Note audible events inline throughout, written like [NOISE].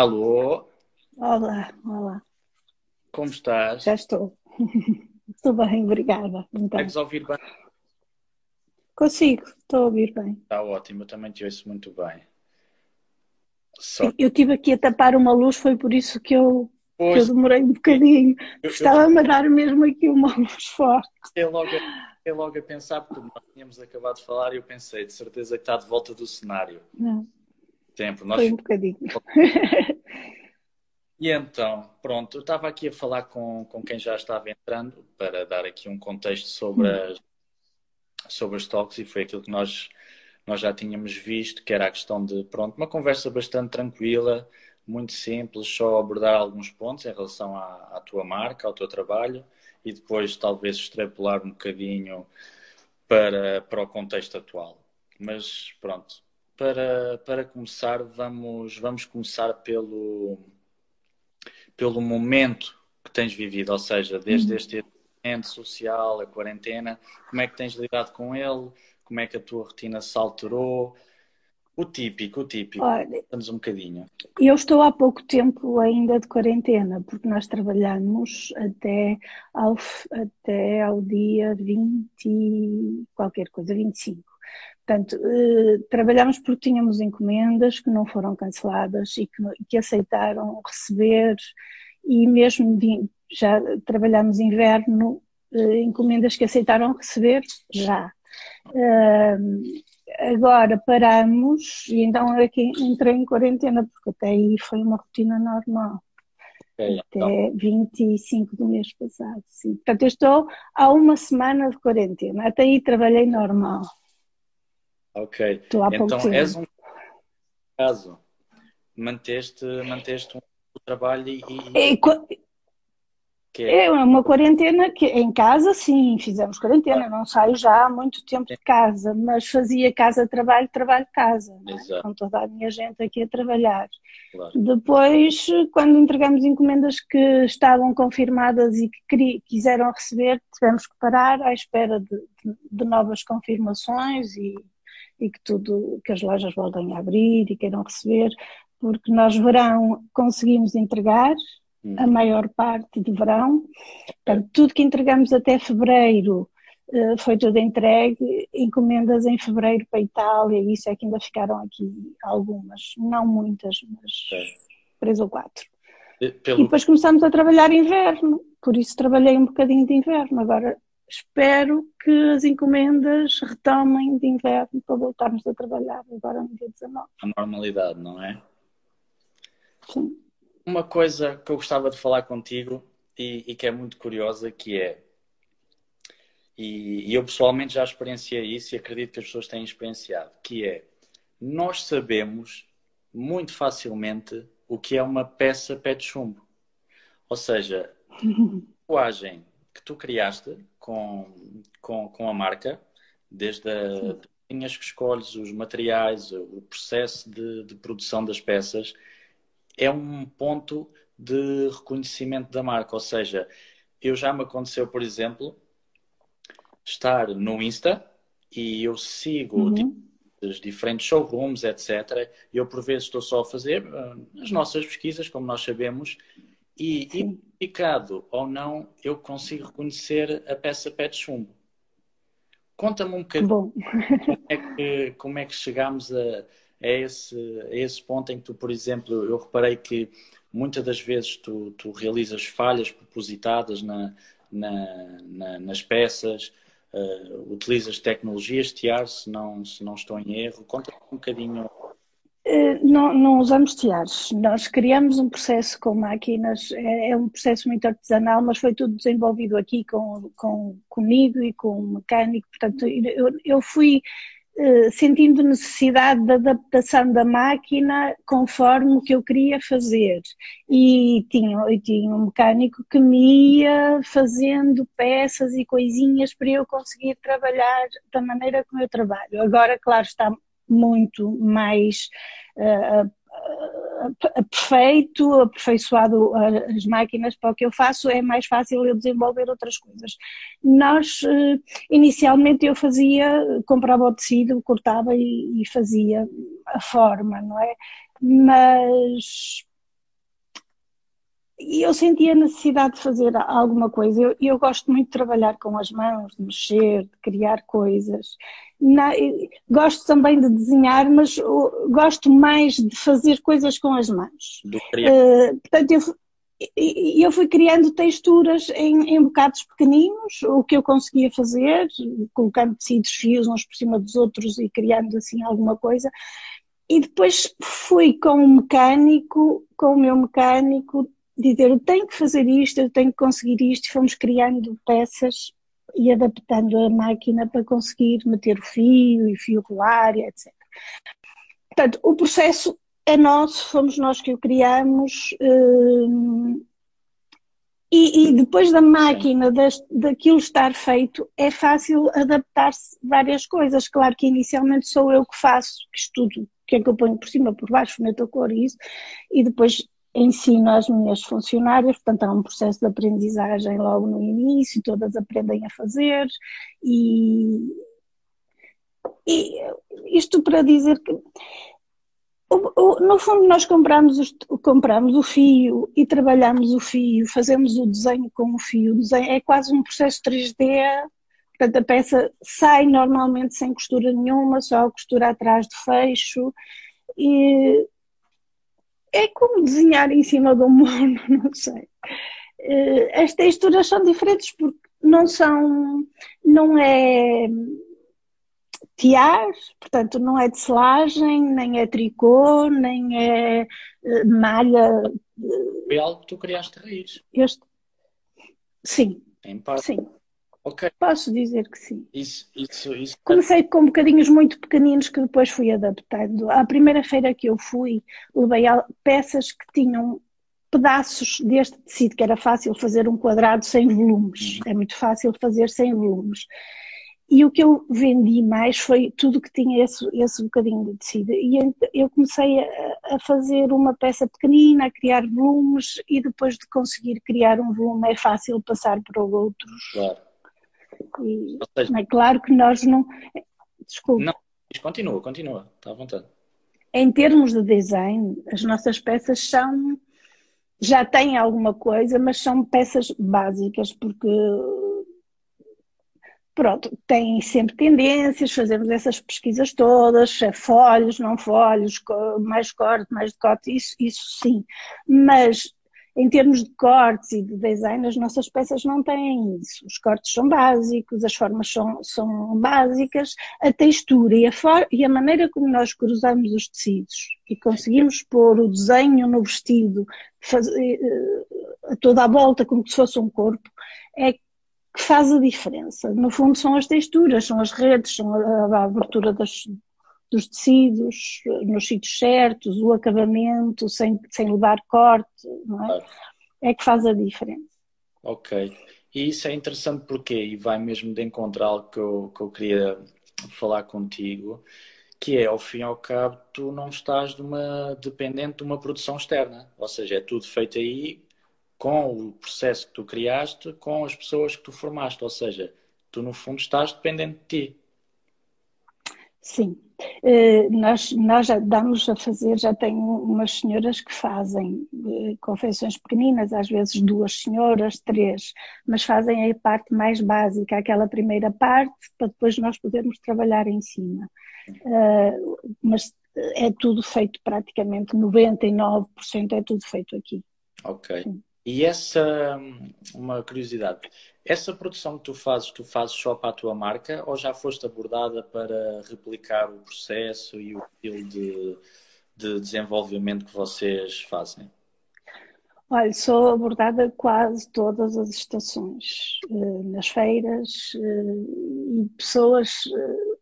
Alô? Olá, olá. Como estás? Já estou. [LAUGHS] estou bem, obrigada. Então, Consegues ouvir bem? consigo, estou a ouvir bem. Está ótimo, eu também te ouço muito bem. Só Eu estive aqui a tapar uma luz, foi por isso que eu, que eu Pois, demorei um bocadinho. eu, eu Estava-me a dar mesmo aqui uma [LAUGHS] luz forte. fiquei logo, logo a pensar, porque nós tínhamos acabado de falar e eu pensei, de certeza que está de volta do cenário. Não, Tempo, nós... foi um bocadinho. [LAUGHS] E então, pronto, eu estava aqui a falar com, com quem já estava entrando para dar aqui um contexto sobre as, sobre as talks e foi aquilo que nós, nós já tínhamos visto, que era a questão de, pronto, uma conversa bastante tranquila, muito simples, só abordar alguns pontos em relação à, à tua marca, ao teu trabalho e depois talvez extrapolar um bocadinho para, para o contexto atual. Mas pronto, para, para começar, vamos, vamos começar pelo, pelo momento que tens vivido, ou seja, desde este isolamento social, a quarentena, como é que tens lidado com ele, como é que a tua rotina se alterou, o típico, o típico, Olha, estamos um bocadinho. eu estou há pouco tempo ainda de quarentena, porque nós trabalhamos até ao, até ao dia 20, e qualquer coisa, 25. Portanto, eh, trabalhamos porque tínhamos encomendas que não foram canceladas e que, que aceitaram receber, e mesmo vi- já trabalhamos inverno, eh, encomendas que aceitaram receber já. Eh, agora paramos e então é que entrei em quarentena, porque até aí foi uma rotina normal, Ok, então, até 25 do mês passado, sim. Portanto, eu estou há uma semana de quarentena, até aí trabalhei normal, ok. estou há pouco Então, és tempo. um caso, manteste, manteste um trabalho e, e- E qua- que é, É uma quarentena que em casa, sim, fizemos quarentena. Não saio já há muito tempo de casa, mas fazia casa-trabalho, trabalho-casa, não é? exato, com toda a minha gente aqui a trabalhar. claro, Depois, quando entregamos encomendas que estavam confirmadas e que quiseram receber, tivemos que parar à espera de, de- de novas confirmações e, e que tudo, que as lojas voltem a abrir e queiram receber, porque nós verão conseguimos entregar a Uhum. maior parte de verão. Portanto, tudo que entregamos até fevereiro eh, foi tudo entregue. Encomendas em fevereiro para a Itália, e isso é que ainda ficaram aqui algumas, não muitas, mas três ou quatro. De- E Pelo, depois começamos a trabalhar inverno, por isso trabalhei um bocadinho de inverno. Agora espero que as encomendas retomem de inverno para voltarmos a trabalhar agora no dia 19. a normalidade, não é? Sim. Uma coisa que eu gostava de falar contigo e, e que é muito curiosa, que é, e, e eu pessoalmente já experienciei isso e acredito que as pessoas têm experienciado, que é, nós sabemos muito facilmente o que é uma peça pé de chumbo. Ou seja, [LAUGHS] a tatuagem que tu criaste com, com, com a marca, desde a, linhas que escolhes, os materiais, o processo de, de produção das peças, é um ponto de reconhecimento da marca. Ou seja, eu já me aconteceu, por exemplo, estar no Insta e eu sigo Uhum. os diferentes showrooms, etc. E eu, por vezes, estou só a fazer ah, as nossas pesquisas, como nós sabemos, e, Sim. Identificado ou não, eu consigo reconhecer a peça pé de chumbo. Conta-me um bocadinho Bom, como é que, como é que chegámos a, a esse, a esse ponto em que tu, por exemplo, eu reparei que muitas das vezes tu, tu realizas falhas propositadas na, na, na- nas peças, eh, utilizas tecnologias TIAR, se não, se não estou em erro. Conta um bocadinho. Eh, Não, não usamos tiares. Nós criamos um processo com máquinas, é, é um processo muito artesanal, mas foi tudo desenvolvido aqui com, com, comigo e com o mecânico. Portanto, eu, eu fui eh, sentindo necessidade de adaptação da máquina conforme o que eu queria fazer. E tinha, eu tinha um mecânico que me ia fazendo peças e coisinhas para eu conseguir trabalhar da maneira como eu trabalho. Agora, claro, está muito mais uh, perfeito, aperfeiçoado as máquinas para o que eu faço, é mais fácil eu desenvolver outras coisas. Nós, inicialmente eu fazia, comprava o tecido, cortava e, e fazia a forma, não é? Mas e eu sentia a necessidade de fazer alguma coisa. Eu, eu, gosto muito de trabalhar com as mãos, de mexer, de criar coisas. Na, gosto também de desenhar, mas gosto mais de fazer coisas com as mãos. Uh, portanto, eu, eu fui criando texturas em, em bocados pequeninos, o que eu conseguia fazer, colocando tecidos fios uns por cima dos outros e criando assim alguma coisa. E depois fui com o mecânico, com o meu mecânico, dizer eu tenho que fazer isto, eu tenho que conseguir isto, fomos criando peças e adaptando a máquina para conseguir meter o fio e fio rolar, etc. Portanto, o processo é nosso, fomos nós que o criamos. Hum, e, e, depois da máquina, das, daquilo estar feito, é fácil adaptar-se várias coisas. Claro que inicialmente sou eu que faço, que estudo, que é que eu ponho por cima, por baixo, meto a cor e isso, e depois ensino às minhas funcionárias, portanto há um processo de aprendizagem logo no início, todas aprendem a fazer e, e isto para dizer que no fundo nós compramos, compramos o fio e trabalhamos o fio, fazemos o desenho com o fio, o desenho é quase um processo 3D, portanto a peça sai normalmente sem costura nenhuma, só a costura atrás de fecho e é como desenhar em cima do mono, [LAUGHS] não sei. Eh, as texturas são diferentes porque não são, não é tiar, portanto não é tecelagem, nem é tricô, nem é eh, malha. Foi algo que tu criaste raiz. Este? Sim. Em parte. Sim. Ok. Posso dizer que sim. Isso, isso, isso. Comecei com bocadinhos muito pequeninos que depois fui adaptando. À primeira feira que eu fui, levei peças que tinham pedaços deste tecido, que era fácil fazer um quadrado sem volumes. Uhum. É muito fácil fazer sem volumes. E o que eu vendi mais foi tudo que tinha esse, esse bocadinho de tecido. E eu comecei a, a, fazer uma peça pequenina, a criar volumes, e depois de conseguir criar um volume é fácil passar para outros. Claro. E, seja, é claro que nós não. Desculpe. Não, continua, continua, está à vontade. Em termos de design, as nossas peças são. Já têm alguma coisa, mas são peças básicas, porque pronto, tem sempre tendências, fazemos essas pesquisas todas, é folhos, não folhos, mais corte, mais decote, isso, isso sim. Mas em termos de cortes e de design, as nossas peças não têm isso. Os cortes são básicos, as formas são, são básicas, a textura e a, e a maneira como nós cruzamos os tecidos e conseguimos pôr o desenho no vestido, fazer, eh, toda a volta como se fosse um corpo, é que faz a diferença. No fundo, são as texturas, são as redes, são a, a abertura das, dos tecidos nos sítios certos, o acabamento sem, sem levar corte, não é? É que faz a diferença. Ok. E isso é interessante porque, e vai mesmo de encontrar algo que eu, que eu queria falar contigo, que é, ao fim e ao cabo, tu não estás de uma, dependente de uma produção externa. Ou seja, é tudo feito aí com o processo que tu criaste, com as pessoas que tu formaste. Ou seja, tu no fundo estás dependente de ti. Sim, nós, nós já damos a fazer, já tenho umas senhoras que fazem uh, confecções pequeninas, às vezes duas senhoras, três, mas fazem a parte mais básica, aquela primeira parte, para depois nós podermos trabalhar em cima. Uh, mas é tudo feito praticamente, 99% é tudo feito aqui. Ok. Sim. E essa, uma curiosidade, essa produção que tu fazes, tu fazes só para a tua marca ou já foste abordada para replicar o processo e o estilo de, de desenvolvimento que vocês fazem? Olha, sou abordada quase todas as estações, eh, nas feiras, eh, e pessoas eh,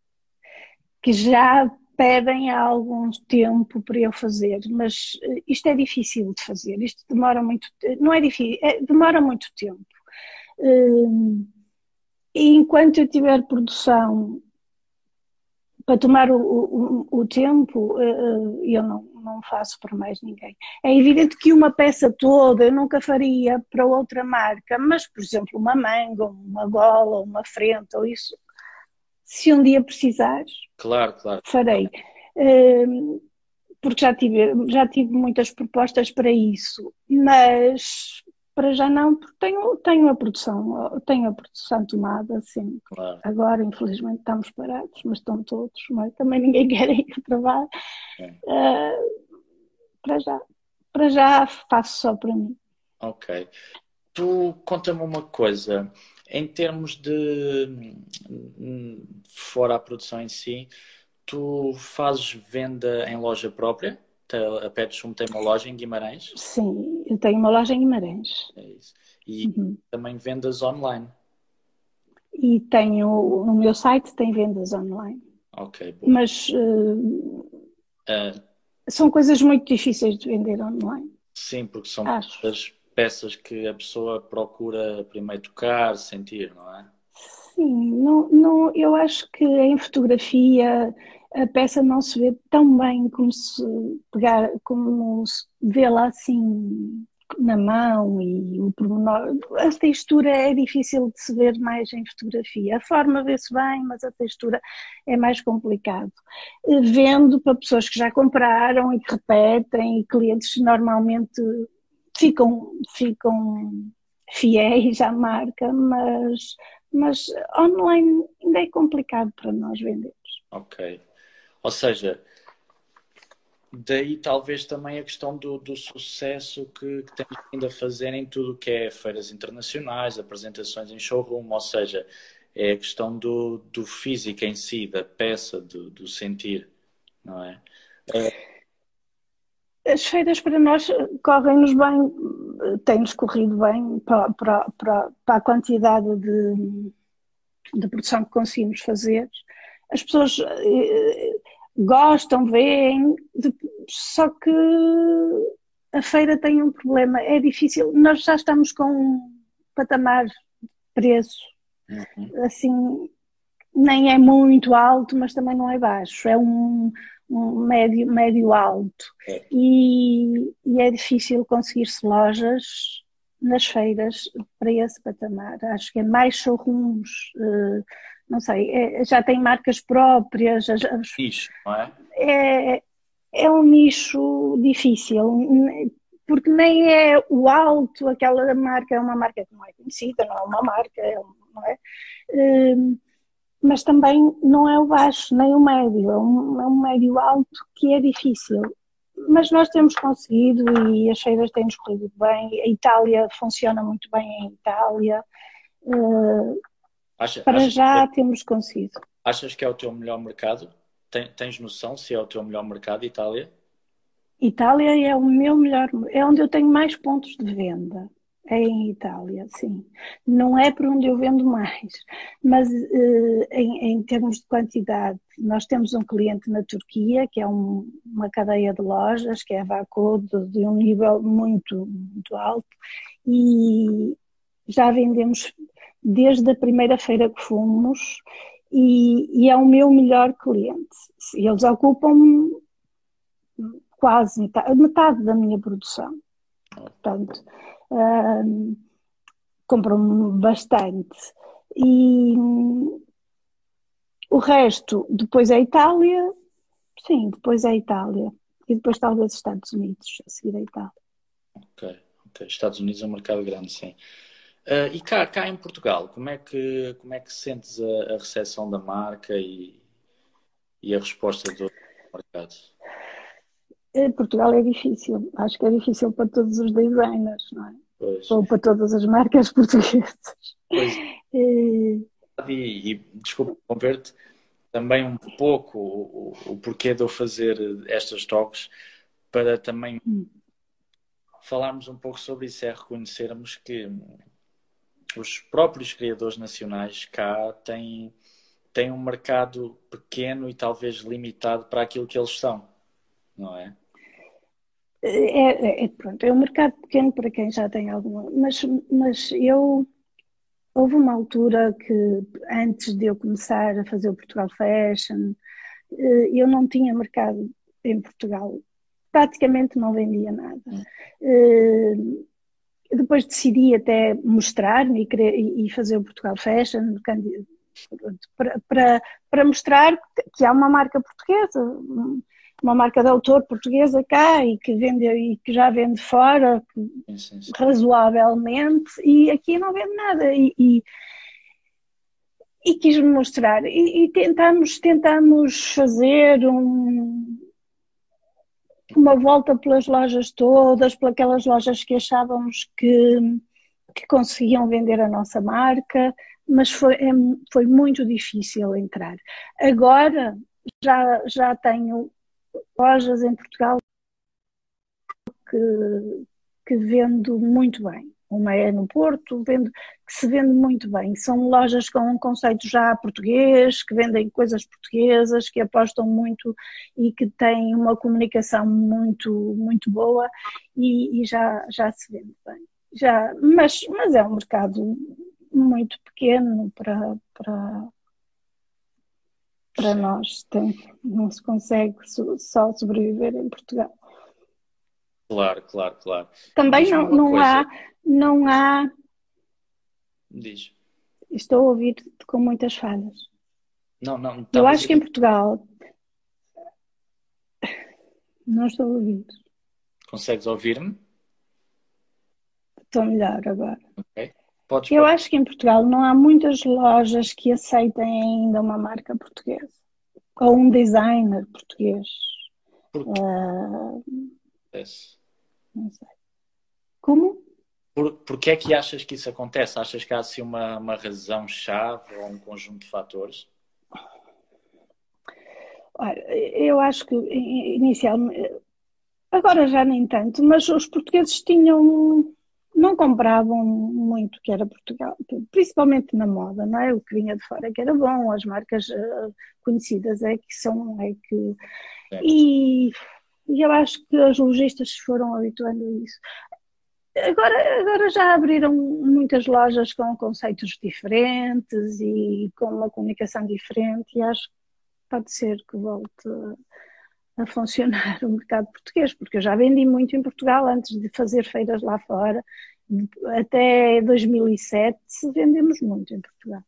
que já pedem há algum tempo para eu fazer, mas eh, isto é difícil de fazer, isto demora muito, não é difícil, é, demora muito tempo. Hum, e enquanto eu tiver produção para tomar o, o, o tempo, eh, eh, eu não, não faço para mais ninguém. É evidente que uma peça toda eu nunca faria para outra marca, mas, por exemplo, uma manga, uma gola, uma frente, ou isso, se um dia precisares, claro, claro. farei. Uh, porque já tive, já tive muitas propostas para isso, mas para já não, porque tenho, tenho a produção, tenho a produção tomada, sim. Claro. Agora, infelizmente, estamos parados, mas estão todos, mas também ninguém [LAUGHS] quer ir trabalho. Uh, para já, para já faço só para mim. Ok. Tu conta-me uma coisa, em termos de fora a produção em si, tu fazes venda em loja própria? A Pet Shum tem uma loja em Guimarães? Sim, eu tenho uma loja em Guimarães. É isso. E uhum. também vendas online? E tenho, no meu site tem vendas online. Ok, bom. Mas uh, uh, são coisas muito difíceis de vender online. Sim, porque são Acho. Peças que a pessoa procura primeiro tocar, sentir, não é? Sim, não, não, eu acho que em fotografia a peça não se vê tão bem como se pegar, como vê-la assim na mão e o pormenor. A textura é difícil de se ver mais em fotografia. A forma vê-se bem, mas a textura é mais complicado. Vendo para pessoas que já compraram e que repetem, e clientes normalmente ficam, ficam fiéis à marca, mas, mas online ainda é complicado para nós vendermos. Ok. Ou seja, daí talvez também a questão do, do sucesso que, que temos vindo a fazer em tudo o que é feiras internacionais, apresentações em showroom, ou seja, é a questão do, do físico em si, da peça, do, do sentir, não é? é as feiras para nós correm-nos bem, têm-nos corrido bem para, para, para, para, a quantidade de, de produção que conseguimos fazer. As pessoas eh, gostam, veem, só que a feira tem um problema, é difícil. Nós já estamos com um patamar de preço, uhum. assim, nem é muito alto, mas também não é baixo. É um um médio, médio alto. É. E, e, é difícil conseguir-se lojas nas feiras para esse patamar. Acho que é mais showrooms, uh, não sei, é, já tem marcas próprias. As, as, nicho, não é? é? É um nicho difícil, porque nem é o alto, aquela marca é uma marca que não é conhecida, não é uma marca, é, não é? Mas também não é o baixo nem o médio, é um, é um médio alto que é difícil. Mas nós temos conseguido e as feiras têm-nos corrido bem. A Itália funciona muito bem em Itália. Uh, Acha, para já é, temos conseguido. Achas que é o teu melhor mercado? tens noção se é o teu melhor mercado, Itália? Itália é o meu melhor, é onde eu tenho mais pontos de venda. É em Itália, sim. Não é por onde eu vendo mais, mas uh, em, em, termos de quantidade, nós temos um cliente na Turquia, que é um, uma cadeia de lojas, que é a Vaco, de, de, um nível muito, muito alto, e já vendemos desde a primeira feira que fomos, e, e é o meu melhor cliente. Eles ocupam quase metade, metade da minha produção. Portanto, uh, compram bastante. E o resto, depois é a Itália, sim, depois é a Itália. E depois talvez Estados Unidos, a seguir a Itália. Ok, ok. Estados Unidos é um mercado grande, sim. Uh, e cá, cá em Portugal, como é que, como é que sentes a, a recepção da marca e, e a resposta do mercado? Em Portugal é difícil. Acho que é difícil para todos os designers, não é? Pois. Ou para todas as marcas [LAUGHS] portuguesas. Pois. E, e, e desculpa converter também um pouco o, o, porquê de eu fazer estas talks para também hum. falarmos um pouco sobre isso, é reconhecermos que os próprios criadores nacionais cá têm, têm um mercado pequeno e talvez limitado para aquilo que eles são, não é? É, é, pronto, é um mercado pequeno para quem já tem alguma, mas, mas eu houve uma altura que antes de eu começar a fazer o Portugal Fashion, eh, eu não tinha mercado em Portugal, praticamente não vendia nada. Eh, depois decidi até mostrar-me e, e fazer o Portugal Fashion para, para, para mostrar que há uma marca portuguesa uma marca de autor portuguesa cá e que vende e que já vende fora Sim, sim, sim. razoavelmente e aqui não vende nada e, e, e quis mostrar e, e tentamos tentamos fazer um uma volta pelas lojas todas, pelas lojas que achávamos que, que conseguiam vender a nossa marca, mas foi, é, foi muito difícil entrar. Agora já, já tenho lojas em Portugal que, que vendo muito bem. Uma é no Porto, vendo, que se vende muito bem. São lojas com um conceito já português, que vendem coisas portuguesas, que apostam muito e que têm uma comunicação muito, muito boa e, e já, já se vende bem. Já, mas, mas é um mercado muito pequeno para, para, para nós. Não se consegue só sobreviver em Portugal. Claro, claro, claro. Também não, não há, não há. Diz. Estou a ouvir com muitas falhas. Não, não. Eu acho que em Portugal. Não estou a ouvir. Consegues ouvir-me? Estou melhor agora. Ok. Podes, Eu acho que em Portugal não há muitas lojas que aceitem ainda uma marca portuguesa. Ou um designer português. Porquê? Uh, Acontece. não sei. Como? Por, porquê é que achas que isso acontece? Achas que há assim uma, uma razão-chave ou um conjunto de fatores? Olha, eu acho que inicialmente, agora já nem tanto, mas os portugueses tinham, não compravam muito que era Portugal, principalmente na moda, não é? O que vinha de fora que era bom, as marcas eh, conhecidas é que são, é que. E, e eu acho que os lojistas se foram habituando a isso. Agora, agora já abriram muitas lojas com conceitos diferentes e com uma comunicação diferente, e acho que pode ser que volte a funcionar [LAUGHS] o mercado português, porque eu já vendi muito em Portugal antes de fazer feiras lá fora. Até 2007 vendemos muito em Portugal.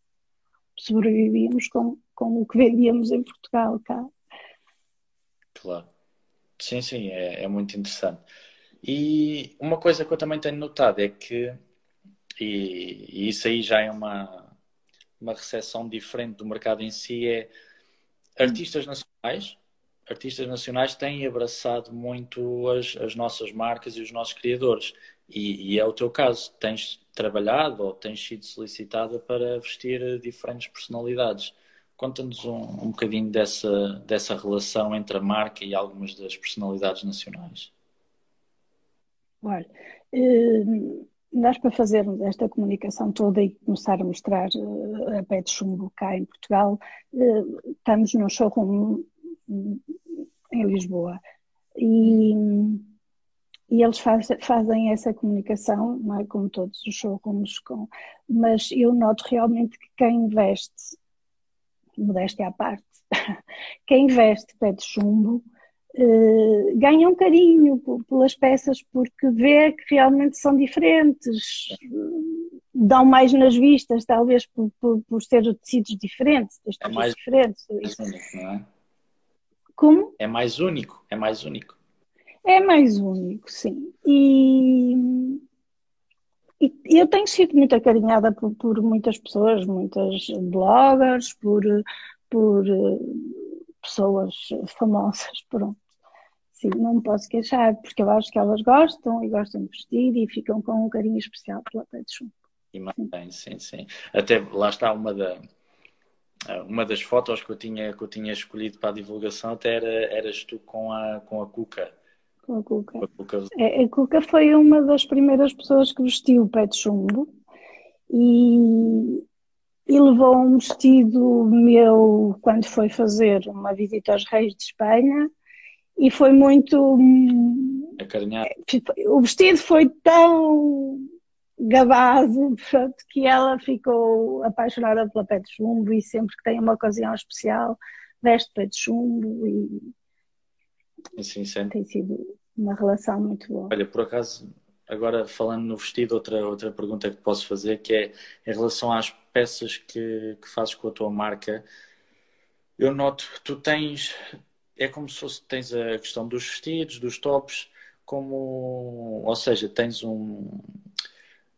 Sobrevivíamos com, com o que vendíamos em Portugal cá. Claro. Sim, sim, é, é muito interessante. E uma coisa que eu também tenho notado é que, e, e isso aí já é uma, uma recepção diferente do mercado em si, é artistas nacionais, artistas nacionais têm abraçado muito as, as nossas marcas e os nossos criadores. E, e é o teu caso, tens trabalhado ou tens sido solicitada para vestir diferentes personalidades. Conta-nos um, um bocadinho dessa, dessa relação entre a marca e algumas das personalidades nacionais. Olha, eh, nós para fazermos esta comunicação toda e começar a mostrar eh, a pé de chumbo cá em Portugal, eh, estamos num showroom em Lisboa e, e eles faz, fazem essa comunicação, não é como todos os showrooms, com, mas eu noto realmente que quem veste, modéstia à parte, [LAUGHS] quem veste pé de chumbo Uh, ganha um carinho pelas peças porque vê que realmente são diferentes, dão mais nas vistas, talvez por, por, por ser tecidos diferentes, é mais, diferentes. mais único, não é? Como? É mais único, é mais único. É mais único, sim. E, e eu tenho sido muito acarinhada por, por muitas pessoas, muitas bloggers, por, por pessoas famosas, [LAUGHS] pronto. Sim, não me posso queixar, porque eu acho que elas gostam e gostam de vestir e ficam com um carinho especial pela chumbo. E mantém, sim, sim. Até lá está uma, da, uma das fotos que eu, tinha, que eu tinha escolhido para a divulgação, até era, eras tu com a, com a Cuca. A Cuca. A, Cuca. A, a Cuca foi uma das primeiras pessoas que vestiu o pé de chumbo e, e levou um vestido meu quando foi fazer uma visita aos Reis de Espanha e foi muito. Acarinhado. O vestido foi tão gabado pronto, que ela ficou apaixonada pela pé de chumbo e sempre que tem uma ocasião especial veste pé de chumbo e sim, sim. tem sido uma relação muito boa. Olha, por acaso, agora falando no vestido, outra, outra pergunta que posso fazer que é em relação às peças que, que fazes com a tua marca, eu noto que tu tens é como se fosse, tens a questão dos vestidos, dos tops, como, ou seja, tens um,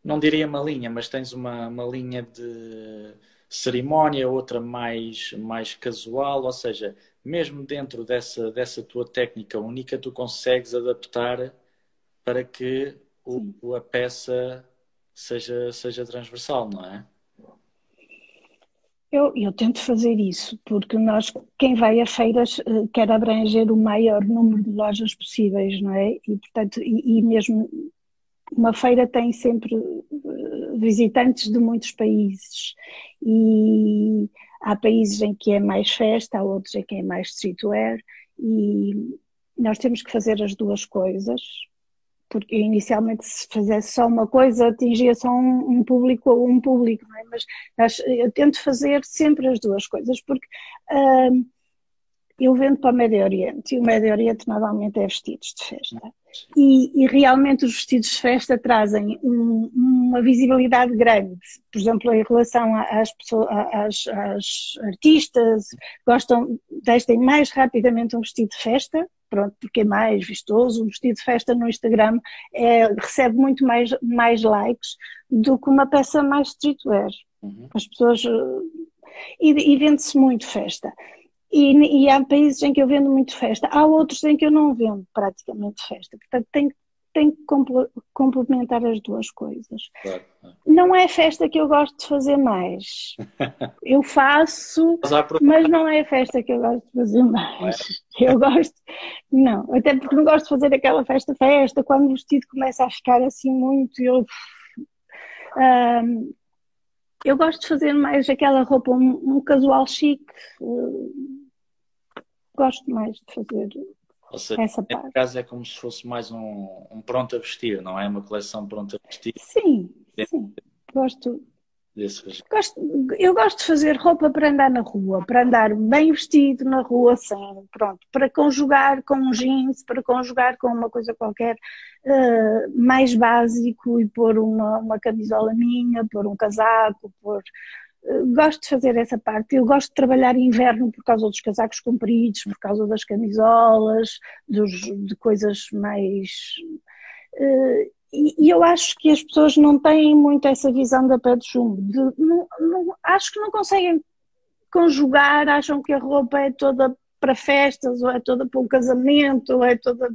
não diria uma linha, mas tens uma, uma linha de cerimónia, outra mais, mais casual, ou seja, mesmo dentro dessa, dessa tua técnica única, tu consegues adaptar para que o, a peça seja, seja transversal, não é? Eu, eu, tento fazer isso, porque nós, quem vai a feiras, eh, quer abranger o maior número de lojas possíveis, não é? E, portanto, e, e mesmo uma feira tem sempre eh, visitantes de muitos países e há países em que é mais festa, há outros em que é mais streetwear e nós temos que fazer as duas coisas porque inicialmente se fizesse só uma coisa atingia só um, um público ou um público, é? mas eu tento fazer sempre as duas coisas, porque uh, eu vendo para o Médio Oriente e o Médio Oriente normalmente é vestidos de festa. E, e realmente os vestidos de festa trazem um, uma visibilidade grande, por exemplo, em relação às, pessoas, às, às artistas, gostam, vestem mais rapidamente um vestido de festa, pronto, porque é mais vistoso, um vestido de festa no Instagram é, recebe muito mais, mais likes do que uma peça mais streetwear. Uhum. As pessoas. E, e vende-se muito festa. E, e, há países em que eu vendo muito festa, há outros em que eu não vendo praticamente festa. Portanto, tem, tem que complementar as duas coisas. Claro. Não é festa que eu gosto de fazer mais. [LAUGHS] Eu faço, mas não é festa que eu gosto de fazer mais. Eu gosto, não, até porque não gosto de fazer aquela festa-festa, quando o vestido começa a ficar assim muito, eu. Um, eu gosto de fazer mais aquela roupa, um, um casual chique. Gosto mais de fazer ou seja, Essa neste parte. caso é como se fosse mais um, um pronto a vestir, não é? Uma coleção pronta a vestir. Sim, sim. Gosto, Gosto, eu gosto de fazer roupa para andar na rua, para andar bem vestido na rua, sem, pronto, para conjugar com um jeans, para conjugar com uma coisa qualquer uh, mais básico e pôr uma, uma camisola minha, pôr um casaco, pôr gosto de fazer essa parte. Eu gosto de trabalhar inverno por causa dos casacos compridos, por causa das camisolas, dos, de coisas mais. Uh, e, e, eu acho que as pessoas não têm muito essa visão da pé de chumbo. De, não, não, acho que não conseguem conjugar, acham que a roupa é toda para festas, ou é toda para um casamento, ou é toda.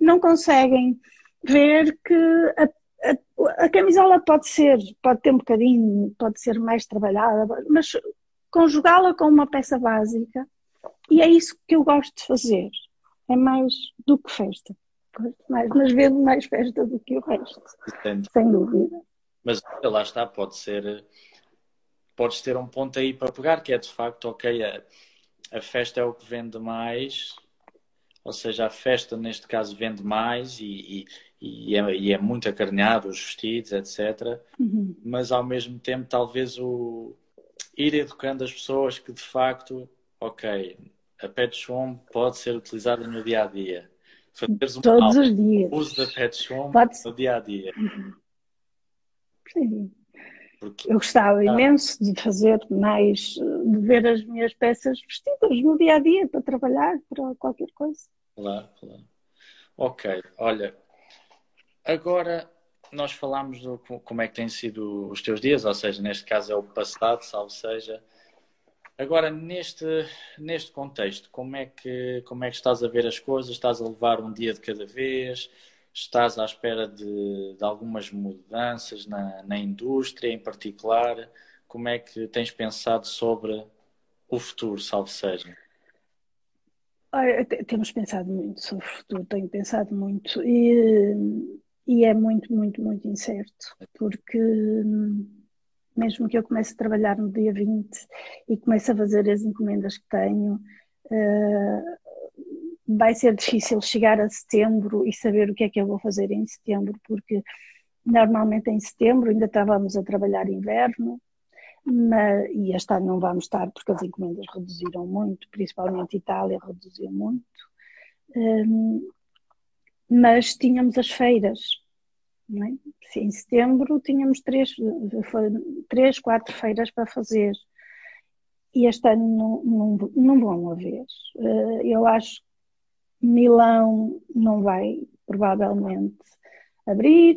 Não conseguem ver que a a, a, camisola pode ser, pode ter um bocadinho, pode ser mais trabalhada, mas conjugá-la com uma peça básica, e é isso que eu gosto de fazer. É mais do que festa. Mais, mas vendo mais festa do que o resto. Sem dúvida. Mas lá está, pode ser. Podes ter um ponto aí para pegar, que é de facto, ok, a, a festa é o que vende mais, ou seja, a festa neste caso vende mais e, e é, e é muito acarinhado, os vestidos, etc. Uhum. Mas ao mesmo tempo, talvez o ir educando as pessoas que de facto, ok, a pet shop pode ser utilizada no dia a dia. Fazeres um Todos os dias. uso da pet shop pode... no dia a dia. Uhum. Sim. Porque... Eu gostava ah. imenso de fazer mais, de ver as minhas peças vestidas no dia a dia para trabalhar, para qualquer coisa. Claro, claro. Ok, olha, Agora, nós falámos do como é que têm sido os teus dias, ou seja, neste caso é o passado, salvo seja. Agora, neste, neste contexto, como é, que, como é que estás a ver as coisas? Estás a levar um dia de cada vez? Estás à espera de, de algumas mudanças na, na indústria em particular? Como é que tens pensado sobre o futuro, salvo seja? temos pensado muito sobre o futuro, tenho pensado muito. E e é muito, muito, muito incerto, porque hum, mesmo que eu comece a trabalhar no dia 20 e comece a fazer as encomendas que tenho, uh, vai ser difícil chegar a setembro e saber o que é que eu vou fazer em setembro, porque normalmente em setembro ainda estávamos a trabalhar inverno, mas, e este ano não vamos estar porque as encomendas reduziram muito, principalmente Itália reduziu muito. Um, mas tínhamos as feiras. É? Em setembro tínhamos três, três, quatro feiras para fazer. e este ano não, não, não vão haver. Uh, eu acho que Milão não vai, provavelmente, abrir,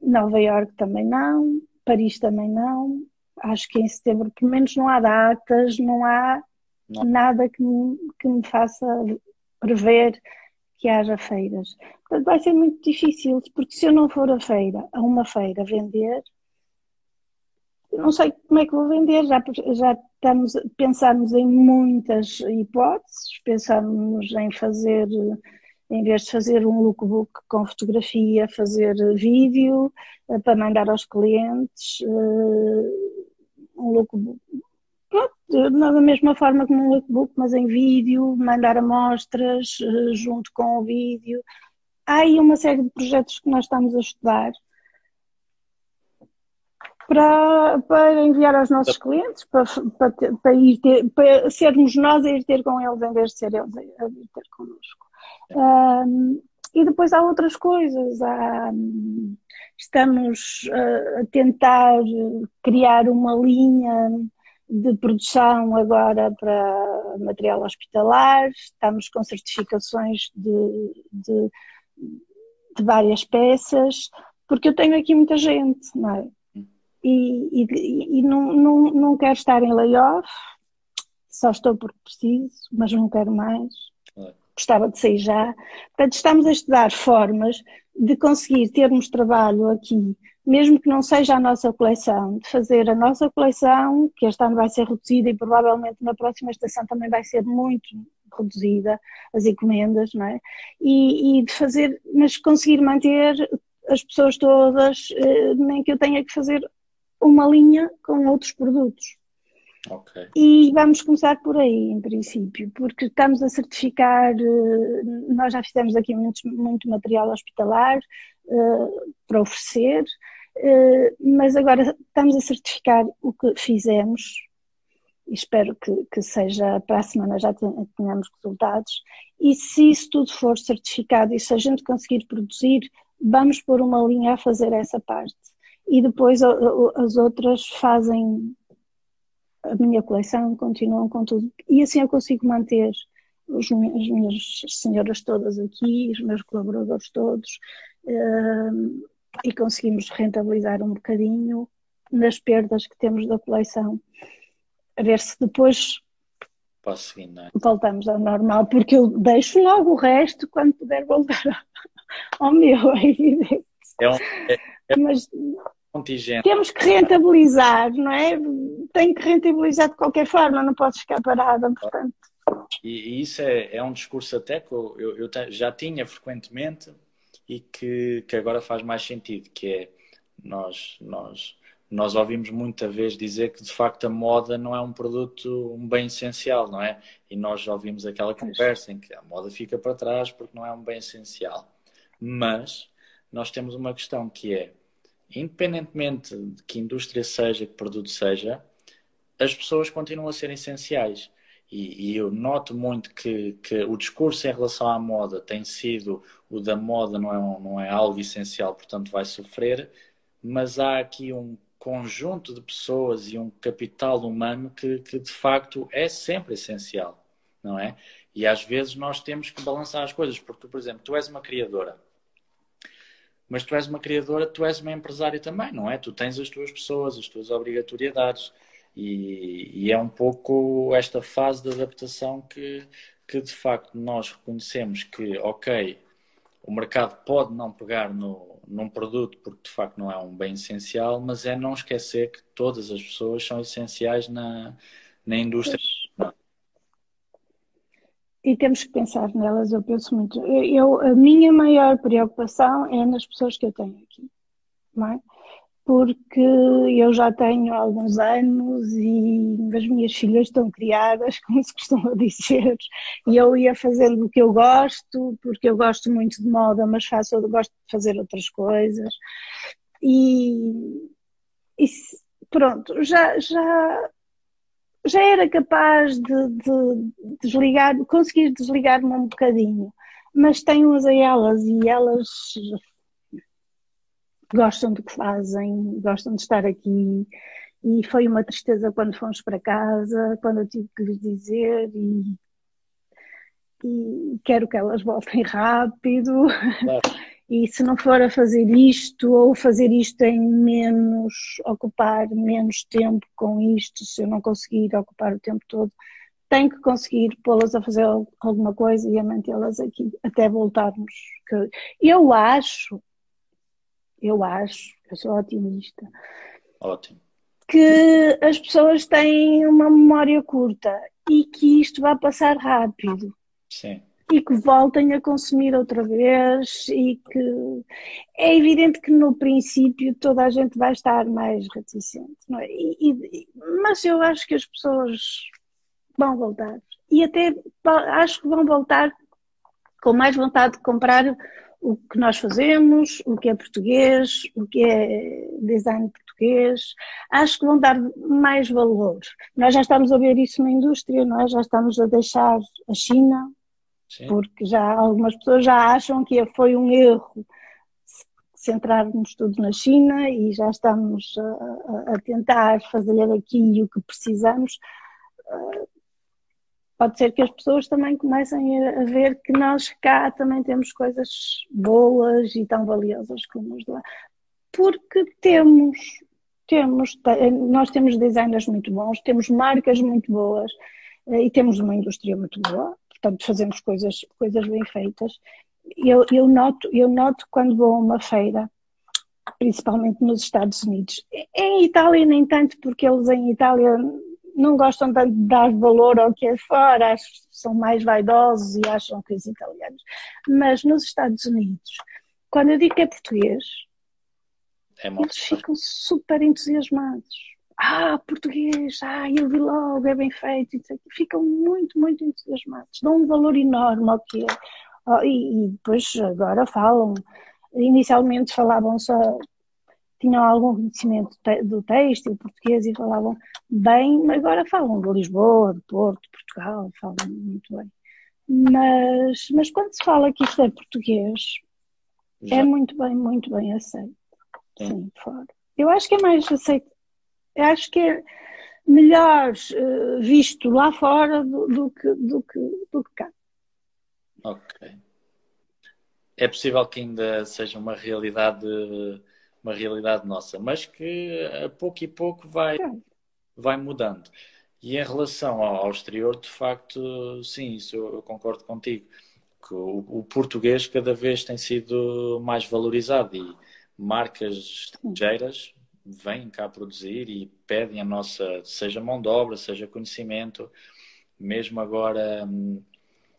Nova York também não, Paris também não. Acho que em setembro, pelo menos, não há datas, não há não. nada que me, que me faça prever que haja feiras. Portanto, vai ser muito difícil, porque se eu não for a feira, a uma feira vender, não sei como é que vou vender, já, já estamos, pensamos em muitas hipóteses, pensamos em fazer, em vez de fazer um lookbook com fotografia, fazer vídeo eh, para mandar aos clientes, eh, um lookbook, da mesma forma como um lookbook, mas em vídeo, mandar amostras eh, junto com o vídeo. Há aí uma série de projetos que nós estamos a estudar para, para enviar aos nossos clientes, para, para, para, ir ter, para sermos nós a ir ter com eles em vez de ser eles a ir ter connosco. Um, e depois há outras coisas. Há, estamos a tentar criar uma linha de produção agora para material hospitalar, estamos com certificações de, de, de várias peças, porque eu tenho aqui muita gente, não é? e, e, e não, não, não quero estar em layoff, só estou porque preciso, mas não quero mais. Gostava de sair já. Portanto, estamos a estudar formas de conseguir termos trabalho aqui, mesmo que não seja a nossa coleção, de fazer a nossa coleção, que este ano vai ser reduzida e provavelmente na próxima estação também vai ser muito reduzida, as encomendas, não é? E, e de fazer, mas conseguir manter as pessoas todas, eh, nem que eu tenha que fazer uma linha com outros produtos. Okay. E vamos começar por aí, em princípio, porque estamos a certificar, eh, nós já fizemos aqui muito, muito material hospitalar uh, para oferecer, uh, mas agora estamos a certificar o que fizemos espero que, que seja para a semana já tenhamos resultados. E se isso tudo for certificado e se a gente conseguir produzir, vamos pôr uma linha a fazer essa parte e depois as outras fazem a minha coleção, continuam com tudo. E assim eu consigo manter os, as minhas senhoras todas aqui, os meus colaboradores todos, uh, e conseguimos rentabilizar um bocadinho nas perdas que temos da coleção. A ver se depois seguir, é? voltamos ao normal, porque eu deixo logo o resto quando puder voltar [LAUGHS] ao meu, é evidente. É um, é, é... Mas contingente. Temos que rentabilizar, não é? Tem que rentabilizar de qualquer forma, não pode ficar parada, portanto. E, e isso é, é, um discurso até que eu, eu, eu, já tinha frequentemente e que, que agora faz mais sentido, que é nós, nós, nós ouvimos muita vez dizer que de facto a moda não é um produto, um bem essencial, não é? E nós ouvimos aquela conversa em que a moda fica para trás porque não é um bem essencial. Mas nós temos uma questão que é independentemente de que indústria seja, que produto seja, as pessoas continuam a ser essenciais. E, e, eu noto muito que, que o discurso em relação à moda tem sido o da moda não é, não é algo essencial, portanto vai sofrer, mas há aqui um conjunto de pessoas e um capital humano que, que de facto é sempre essencial, não é? E às vezes nós temos que balançar as coisas, porque por exemplo, tu és uma criadora mas tu és uma criadora, tu és uma empresária também, não é? Tu tens as tuas pessoas, as tuas obrigatoriedades. E, e, é um pouco esta fase de adaptação que, que de facto nós reconhecemos que, ok, o mercado pode não pegar no, num produto porque de facto não é um bem essencial, mas é não esquecer que todas as pessoas são essenciais na, na indústria. E temos que pensar nelas, eu penso muito. Eu, a minha maior preocupação é nas pessoas que eu tenho aqui, não é? Porque eu já tenho alguns anos e as minhas filhas estão criadas, [LAUGHS] como se costuma dizer, e eu ia fazendo o que eu gosto, porque eu gosto muito de moda, mas faço, gosto de fazer outras coisas. E, e pronto, já, já já era capaz de, de desligar, conseguir desligar-me um bocadinho, mas tenho-as a elas e elas gostam do que fazem, gostam de estar aqui e foi uma tristeza quando fomos para casa, quando eu tive que lhes dizer e, e quero que elas voltem [LAUGHS] rápido. Claro. E se não for a fazer isto, ou fazer isto em menos, ocupar menos tempo com isto, se eu não conseguir ocupar o tempo todo, tenho que conseguir pô-las a fazer alguma coisa e a mantê-las aqui até voltarmos. Eu acho, eu acho, eu sou otimista. Ótimo. Que as pessoas têm uma memória curta e que isto vai passar rápido. Sim e que voltem a consumir outra vez e que é evidente que no princípio toda a gente vai estar mais reticente, é? E, e, mas eu acho que as pessoas vão voltar e até acho que vão voltar com mais vontade de comprar o que nós fazemos, o que é português, o que é design português, acho que vão dar mais valor. Nós já estamos a ver isso na indústria, nós é? já estamos a deixar a China Sim. porque já algumas pessoas já acham que foi um erro centrarmos tudo na China e já estamos a, a tentar fazer aqui o que precisamos. Pode ser que as pessoas também comecem a ver que nós cá também temos coisas boas e tão valiosas como os lá. Porque temos, temos, nós temos designers muito bons, temos marcas muito boas eh, e temos uma indústria muito boa portanto fazemos coisas, coisas bem feitas. Eu, eu, noto, eu noto quando vou a uma feira, principalmente nos Estados Unidos, em Itália nem tanto, porque eles em Itália não gostam tanto de dar valor ao que é fora, são mais vaidosos e acham que os italianos. Mas nos Estados Unidos, quando eu digo que é português, é eles ficam super entusiasmados ah, português, ah, eu vi logo, é bem feito, ficam muito, muito entusiasmados, dão um valor enorme ao que é. Oh, e, e depois agora falam, inicialmente falavam só, tinham algum conhecimento do texto português e falavam bem, agora falam de Lisboa, de Porto, de Portugal, falam muito bem. Mas, mas quando se fala que isto é português, é muito bem, muito bem aceito. Sim, fora. Eu acho que é mais aceito acho que é melhor uh, visto lá fora do, do, que, do, que, do que cá. Ok. É possível que ainda seja uma realidade, uma realidade nossa, mas que a pouco e pouco vai, é. vai mudando. E em relação ao, exterior, de facto, sim, isso eu, eu concordo contigo. Que o, o, português cada vez tem sido mais valorizado e marcas estrangeiras vêm cá produzir e pedem a nossa, seja mão de obra, seja conhecimento, mesmo agora hum,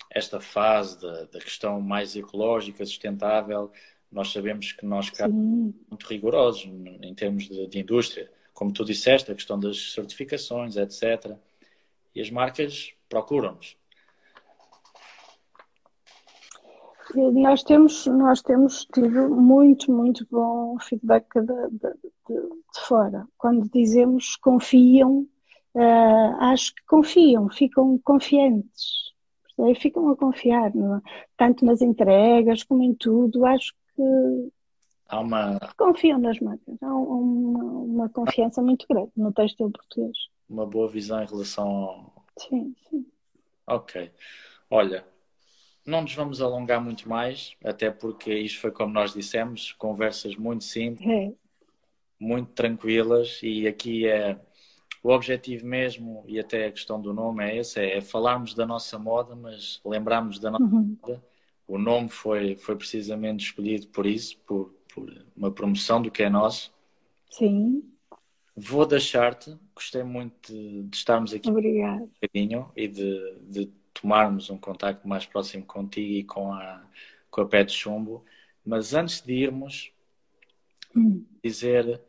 esta fase da, da questão mais ecológica, sustentável, nós sabemos que nós cá somos muito rigorosos em termos de, de, indústria, como tu disseste, a questão das certificações, etc. E as marcas procuram-nos. Nós temos, nós temos tido muito, muito bom feedback de, de, de, de fora. Quando dizemos confiam, uh, acho que confiam, ficam confiantes. Ficam a confiar, é? tanto nas entregas como em tudo. Acho que Há uma... confiam nas marcas. Há uma, uma confiança muito grande no texto português. Uma boa visão em relação ao. Sim, sim. Ok. Olha, não nos vamos alongar muito mais, até porque isto foi como nós dissemos, conversas muito simples, é. muito tranquilas e aqui é o objetivo mesmo e até a questão do nome é esse, é, é falarmos da nossa moda, mas lembrarmos da nossa uhum. moda. O nome foi, foi precisamente escolhido por isso, por, por uma promoção do que é nosso. Sim. Vou deixar-te, gostei muito de, de estarmos aqui Obrigada. um bocadinho e de, de tomarmos um contacto mais próximo contigo e com a, com a Pé de Chumbo. Mas antes de irmos, dizer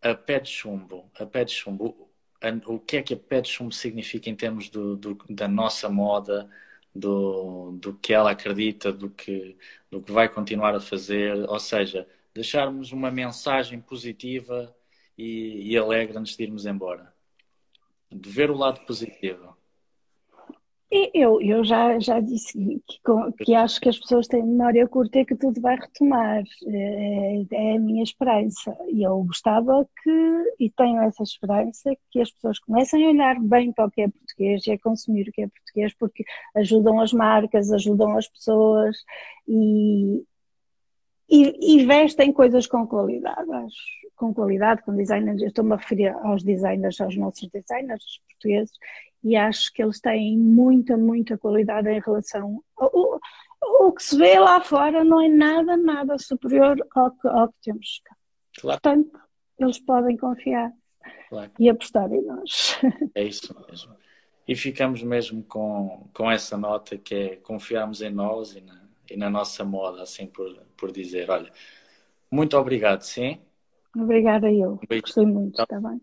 a Pé de Chumbo, a Pé de Chumbo, o que é que a Pé de Chumbo significa em termos do, do, da nossa moda, do, do que ela acredita, do que, do que vai continuar a fazer, ou seja, deixarmos uma mensagem positiva e, e alegre antes de irmos embora. De ver o lado positivo. Eu, eu já, já disse que, que acho que as pessoas têm memória curta e que tudo vai retomar. É, é, a minha esperança. E eu gostava que, e tenho essa esperança, que as pessoas comecem a olhar bem para o que é português e a consumir o que é português, porque ajudam as marcas, ajudam as pessoas e, e, e vestem coisas com qualidade, acho. Com qualidade, com designers. Eu estou-me a referir aos designers, aos nossos designers portugueses e acho que eles têm muita, muita qualidade em relação ao, o que se vê lá fora não é nada, nada superior ao que, ao que temos cá. Claro. Portanto, eles podem confiar claro. e apostar em nós. [LAUGHS] É isso mesmo. E ficamos mesmo com, com essa nota que é confiarmos em nós e na, e na nossa moda, assim por, por dizer. Olha, muito obrigado, sim? Obrigada eu. Um Gostei muito, está bem?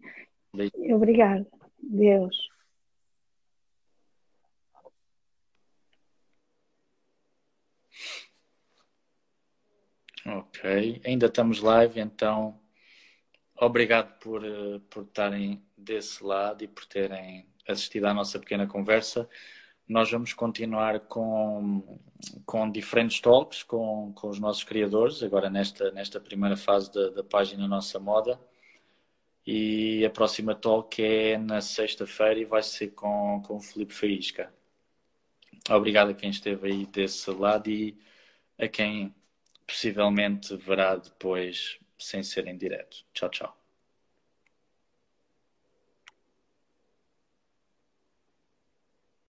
Beijo. Obrigada. Deus. Ok, ainda estamos live, então obrigado por, eh, por estarem desse lado e por terem assistido à nossa pequena conversa. Nós vamos continuar com, com diferentes talks com, com os nossos criadores, agora nesta, nesta primeira fase da, da página Nossa Moda. E a próxima talk é na sexta-feira e vai ser com, com o Felipe Faísca. Obrigado a quem esteve aí desse lado e a quem possivelmente verá depois sem ser em direto. Tchau, tchau.